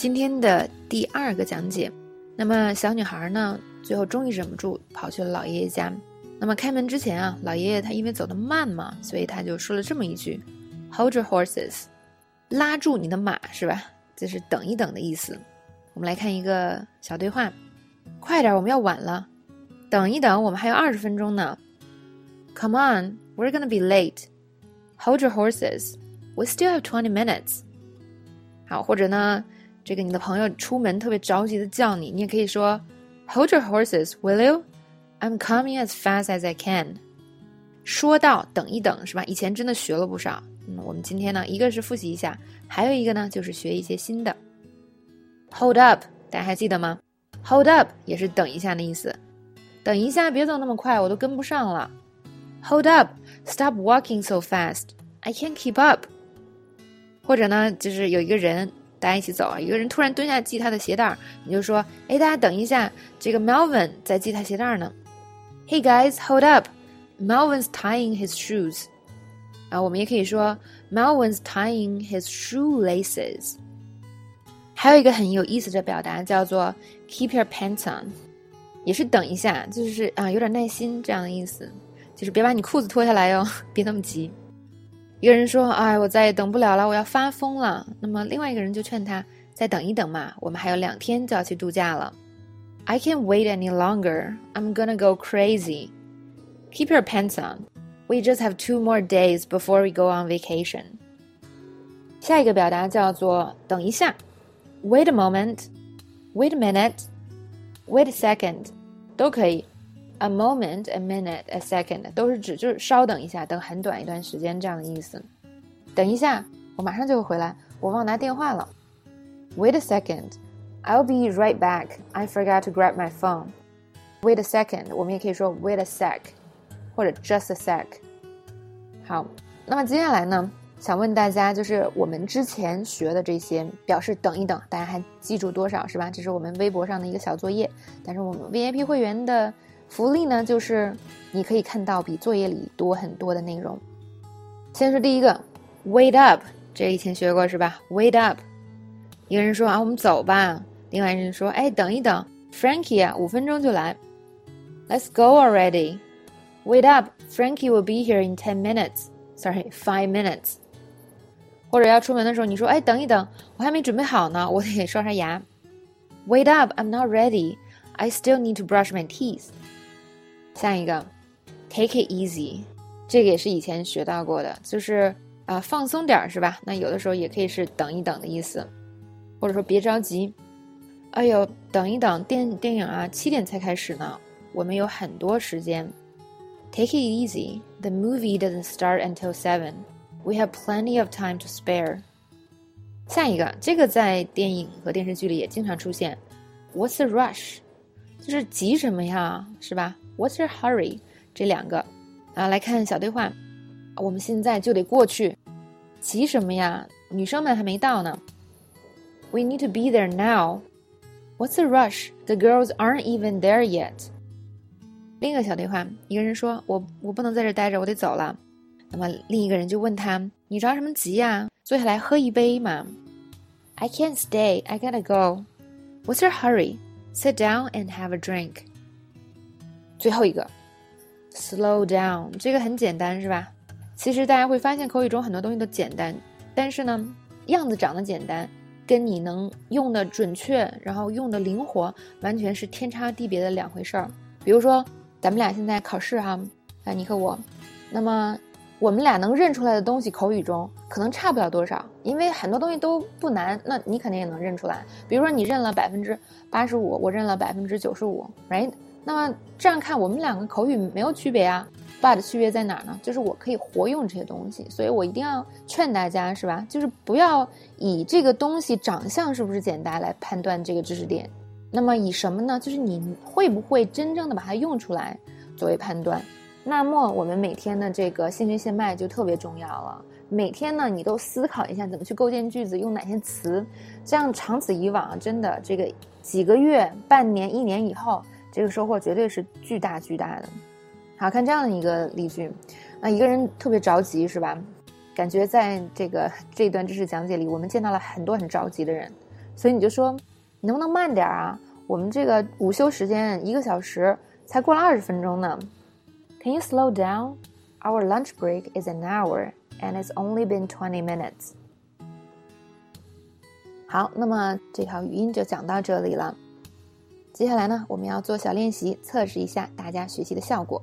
今天的第二个讲解，那么小女孩呢，最后终于忍不住跑去了老爷爷家。那么开门之前啊，老爷爷他因为走得慢嘛，所以他就说了这么一句：“Hold your horses，拉住你的马，是吧？这是等一等的意思。”我们来看一个小对话：“快点，我们要晚了。等一等，我们还有二十分钟呢。Come on, we're gonna be late. Hold your horses, we still have twenty minutes。”好，或者呢？这个你的朋友出门特别着急的叫你，你也可以说，Hold your horses, will you? I'm coming as fast as I can。说到等一等，是吧？以前真的学了不少。嗯，我们今天呢，一个是复习一下，还有一个呢，就是学一些新的。Hold up，大家还记得吗？Hold up 也是等一下的意思。等一下，别走那么快，我都跟不上了。Hold up, stop walking so fast. I can't keep up。或者呢，就是有一个人。大家一起走啊！一个人突然蹲下系他的鞋带儿，你就说：“哎，大家等一下，这个 Melvin 在系他鞋带儿呢。” Hey guys, hold up! Melvin's tying his shoes. 啊，我们也可以说 Melvin's tying his shoelaces. 还有一个很有意思的表达叫做 Keep your pants on，也是等一下，就是啊，有点耐心这样的意思，就是别把你裤子脱下来哟，别那么急。一个人说：“哎，我再也等不了了，我要发疯了。”那么另外一个人就劝他：“再等一等嘛，我们还有两天就要去度假了。” I can't wait any longer. I'm gonna go crazy. Keep your pants on. We just have two more days before we go on vacation. 下一个表达叫做“等一下 ”，Wait a moment. Wait a minute. Wait a second，都可以。A moment, a minute, a second，都是指就是稍等一下，等很短一段时间这样的意思。等一下，我马上就会回来，我忘拿电话了。Wait a second, I'll be right back. I forgot to grab my phone. Wait a second，我们也可以说 wait a sec，或者 just a sec。好，那么接下来呢，想问大家，就是我们之前学的这些表示等一等，大家还记住多少是吧？这是我们微博上的一个小作业，但是我们 VIP 会员的。福利呢，就是你可以看到比作业里多很多的内容。先说第一个，wait up，这以前学过是吧？wait up，一个人说啊，我们走吧。另外一个人说，哎，等一等，Frankie 啊，五分钟就来。Let's go already. Wait up, Frankie will be here in ten minutes. Sorry, five minutes. 或者要出门的时候，你说，哎，等一等，我还没准备好呢，我得刷刷牙。Wait up, I'm not ready. I still need to brush my teeth. 下一个，take it easy，这个也是以前学到过的，就是啊放松点儿是吧？那有的时候也可以是等一等的意思，或者说别着急。哎呦，等一等，电电影啊七点才开始呢，我们有很多时间。Take it easy, the movie doesn't start until seven. We have plenty of time to spare. 下一个，这个在电影和电视剧里也经常出现。What's the rush？就是急什么呀，是吧？What's your hurry？这两个啊，来看小对话。我们现在就得过去，急什么呀？女生们还没到呢。We need to be there now. What's the rush? The girls aren't even there yet. 另一个小对话，一个人说：“我我不能在这待着，我得走了。”那么另一个人就问他：“你着什么急呀？坐下来喝一杯嘛。”I can't stay. I gotta go. What's your hurry? Sit down and have a drink. 最后一个，slow down，这个很简单，是吧？其实大家会发现口语中很多东西都简单，但是呢，样子长得简单，跟你能用的准确，然后用的灵活，完全是天差地别的两回事儿。比如说，咱们俩现在考试哈，啊，你和我，那么我们俩能认出来的东西，口语中可能差不了多少，因为很多东西都不难，那你肯定也能认出来。比如说，你认了百分之八十五，我认了百分之九十五，right？那么这样看，我们两个口语没有区别啊，but 区别在哪儿呢？就是我可以活用这些东西，所以我一定要劝大家，是吧？就是不要以这个东西长相是不是简单来判断这个知识点，那么以什么呢？就是你会不会真正的把它用出来作为判断。那么我们每天的这个现学现卖就特别重要了。每天呢，你都思考一下怎么去构建句子，用哪些词，这样长此以往，真的这个几个月、半年、一年以后。这个收获绝对是巨大巨大的。好看这样的一个例句，那，一个人特别着急是吧？感觉在这个这段知识讲解里，我们见到了很多很着急的人。所以你就说，你能不能慢点啊？我们这个午休时间一个小时，才过了二十分钟呢。Can you slow down? Our lunch break is an hour, and it's only been twenty minutes. 好，那么这条语音就讲到这里了。接下来呢，我们要做小练习，测试一下大家学习的效果。